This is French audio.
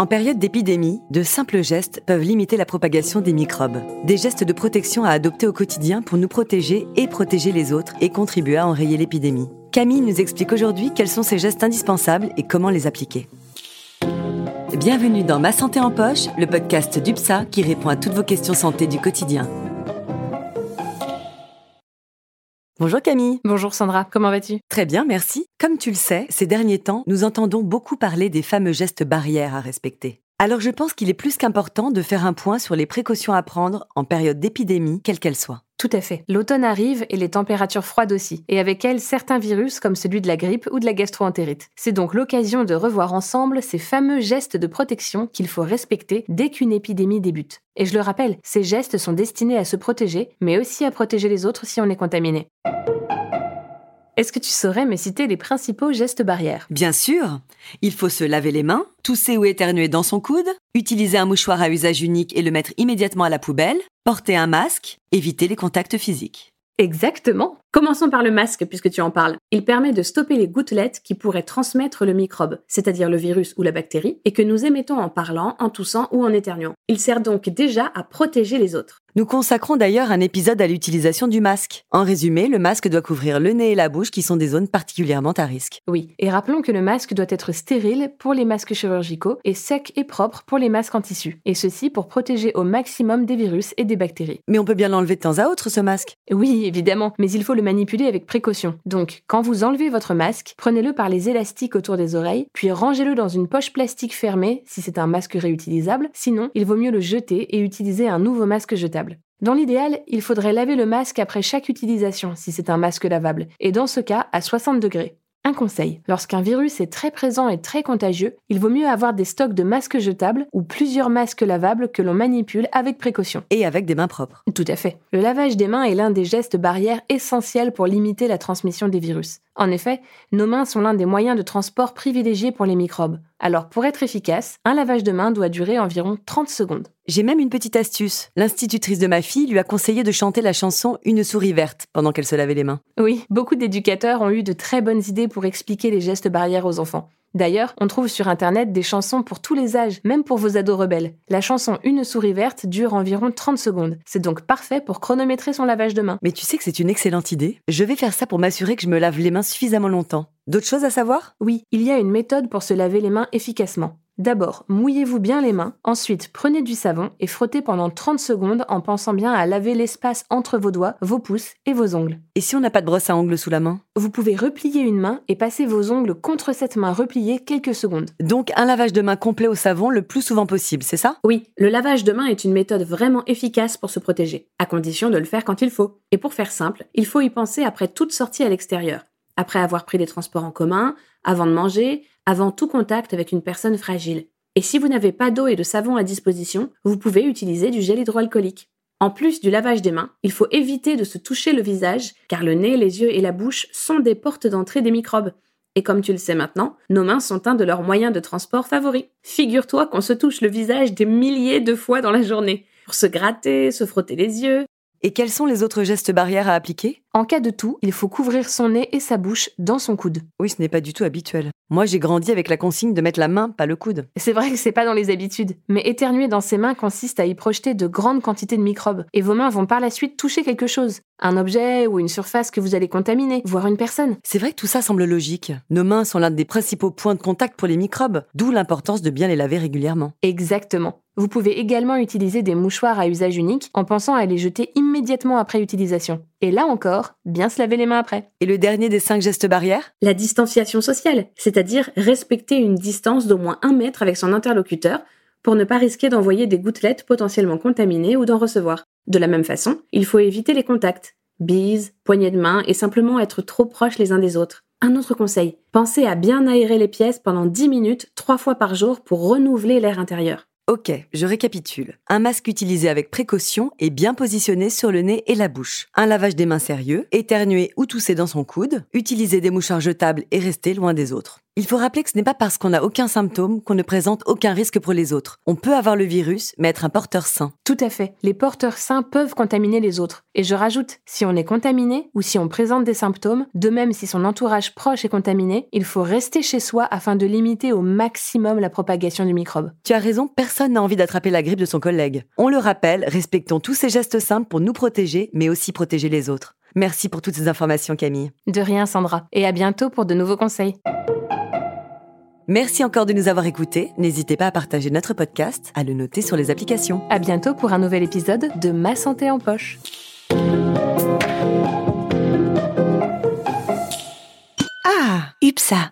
En période d'épidémie, de simples gestes peuvent limiter la propagation des microbes. Des gestes de protection à adopter au quotidien pour nous protéger et protéger les autres et contribuer à enrayer l'épidémie. Camille nous explique aujourd'hui quels sont ces gestes indispensables et comment les appliquer. Bienvenue dans Ma Santé en Poche, le podcast d'UPSA qui répond à toutes vos questions santé du quotidien. Bonjour Camille. Bonjour Sandra, comment vas-tu? Très bien, merci. Comme tu le sais, ces derniers temps, nous entendons beaucoup parler des fameux gestes barrières à respecter. Alors je pense qu'il est plus qu'important de faire un point sur les précautions à prendre en période d'épidémie, quelle qu'elle soit. Tout à fait. L'automne arrive et les températures froides aussi, et avec elles certains virus comme celui de la grippe ou de la gastroentérite. C'est donc l'occasion de revoir ensemble ces fameux gestes de protection qu'il faut respecter dès qu'une épidémie débute. Et je le rappelle, ces gestes sont destinés à se protéger, mais aussi à protéger les autres si on est contaminé. Est-ce que tu saurais me citer les principaux gestes barrières? Bien sûr. Il faut se laver les mains, tousser ou éternuer dans son coude, utiliser un mouchoir à usage unique et le mettre immédiatement à la poubelle, porter un masque, éviter les contacts physiques. Exactement. Commençons par le masque puisque tu en parles. Il permet de stopper les gouttelettes qui pourraient transmettre le microbe, c'est-à-dire le virus ou la bactérie, et que nous émettons en parlant, en toussant ou en éternuant. Il sert donc déjà à protéger les autres. Nous consacrons d'ailleurs un épisode à l'utilisation du masque. En résumé, le masque doit couvrir le nez et la bouche qui sont des zones particulièrement à risque. Oui, et rappelons que le masque doit être stérile pour les masques chirurgicaux et sec et propre pour les masques en tissu. Et ceci pour protéger au maximum des virus et des bactéries. Mais on peut bien l'enlever de temps à autre ce masque. Oui, évidemment, mais il faut le manipuler avec précaution. Donc, quand vous enlevez votre masque, prenez-le par les élastiques autour des oreilles, puis rangez-le dans une poche plastique fermée si c'est un masque réutilisable. Sinon, il vaut mieux le jeter et utiliser un nouveau masque jetable. Dans l'idéal, il faudrait laver le masque après chaque utilisation si c'est un masque lavable, et dans ce cas à 60 degrés. Un conseil, lorsqu'un virus est très présent et très contagieux, il vaut mieux avoir des stocks de masques jetables ou plusieurs masques lavables que l'on manipule avec précaution. Et avec des mains propres. Tout à fait. Le lavage des mains est l'un des gestes barrières essentiels pour limiter la transmission des virus. En effet, nos mains sont l'un des moyens de transport privilégiés pour les microbes. Alors pour être efficace, un lavage de mains doit durer environ 30 secondes. J'ai même une petite astuce. L'institutrice de ma fille lui a conseillé de chanter la chanson Une souris verte pendant qu'elle se lavait les mains. Oui, beaucoup d'éducateurs ont eu de très bonnes idées pour expliquer les gestes barrières aux enfants. D'ailleurs, on trouve sur Internet des chansons pour tous les âges, même pour vos ados rebelles. La chanson Une souris verte dure environ 30 secondes. C'est donc parfait pour chronométrer son lavage de mains. Mais tu sais que c'est une excellente idée. Je vais faire ça pour m'assurer que je me lave les mains suffisamment longtemps. D'autres choses à savoir? Oui, il y a une méthode pour se laver les mains efficacement. D'abord, mouillez-vous bien les mains, ensuite prenez du savon et frottez pendant 30 secondes en pensant bien à laver l'espace entre vos doigts, vos pouces et vos ongles. Et si on n'a pas de brosse à ongles sous la main? Vous pouvez replier une main et passer vos ongles contre cette main repliée quelques secondes. Donc un lavage de main complet au savon le plus souvent possible, c'est ça? Oui, le lavage de main est une méthode vraiment efficace pour se protéger, à condition de le faire quand il faut. Et pour faire simple, il faut y penser après toute sortie à l'extérieur, après avoir pris des transports en commun, avant de manger, avant tout contact avec une personne fragile. Et si vous n'avez pas d'eau et de savon à disposition, vous pouvez utiliser du gel hydroalcoolique. En plus du lavage des mains, il faut éviter de se toucher le visage, car le nez, les yeux et la bouche sont des portes d'entrée des microbes. Et comme tu le sais maintenant, nos mains sont un de leurs moyens de transport favoris. Figure-toi qu'on se touche le visage des milliers de fois dans la journée. Pour se gratter, se frotter les yeux. Et quels sont les autres gestes barrières à appliquer? En cas de tout, il faut couvrir son nez et sa bouche dans son coude. Oui, ce n'est pas du tout habituel. Moi, j'ai grandi avec la consigne de mettre la main, pas le coude. C'est vrai que c'est pas dans les habitudes, mais éternuer dans ses mains consiste à y projeter de grandes quantités de microbes, et vos mains vont par la suite toucher quelque chose. Un objet ou une surface que vous allez contaminer, voire une personne. C'est vrai que tout ça semble logique. Nos mains sont l'un des principaux points de contact pour les microbes, d'où l'importance de bien les laver régulièrement. Exactement. Vous pouvez également utiliser des mouchoirs à usage unique en pensant à les jeter immédiatement après utilisation. Et là encore, bien se laver les mains après. Et le dernier des cinq gestes barrières? La distanciation sociale, c'est-à-dire respecter une distance d'au moins un mètre avec son interlocuteur pour ne pas risquer d'envoyer des gouttelettes potentiellement contaminées ou d'en recevoir. De la même façon, il faut éviter les contacts, bises, poignées de main et simplement être trop proches les uns des autres. Un autre conseil, pensez à bien aérer les pièces pendant 10 minutes, trois fois par jour pour renouveler l'air intérieur. Ok, je récapitule. Un masque utilisé avec précaution et bien positionné sur le nez et la bouche. Un lavage des mains sérieux, éternuer ou tousser dans son coude, utiliser des mouchoirs jetables et rester loin des autres. Il faut rappeler que ce n'est pas parce qu'on n'a aucun symptôme qu'on ne présente aucun risque pour les autres. On peut avoir le virus, mais être un porteur sain. Tout à fait. Les porteurs sains peuvent contaminer les autres. Et je rajoute, si on est contaminé ou si on présente des symptômes, de même si son entourage proche est contaminé, il faut rester chez soi afin de limiter au maximum la propagation du microbe. Tu as raison, personne n'a envie d'attraper la grippe de son collègue. On le rappelle, respectons tous ces gestes simples pour nous protéger, mais aussi protéger les autres. Merci pour toutes ces informations, Camille. De rien, Sandra. Et à bientôt pour de nouveaux conseils. Merci encore de nous avoir écoutés. N'hésitez pas à partager notre podcast, à le noter sur les applications. À bientôt pour un nouvel épisode de Ma santé en poche. Ah, UPSA.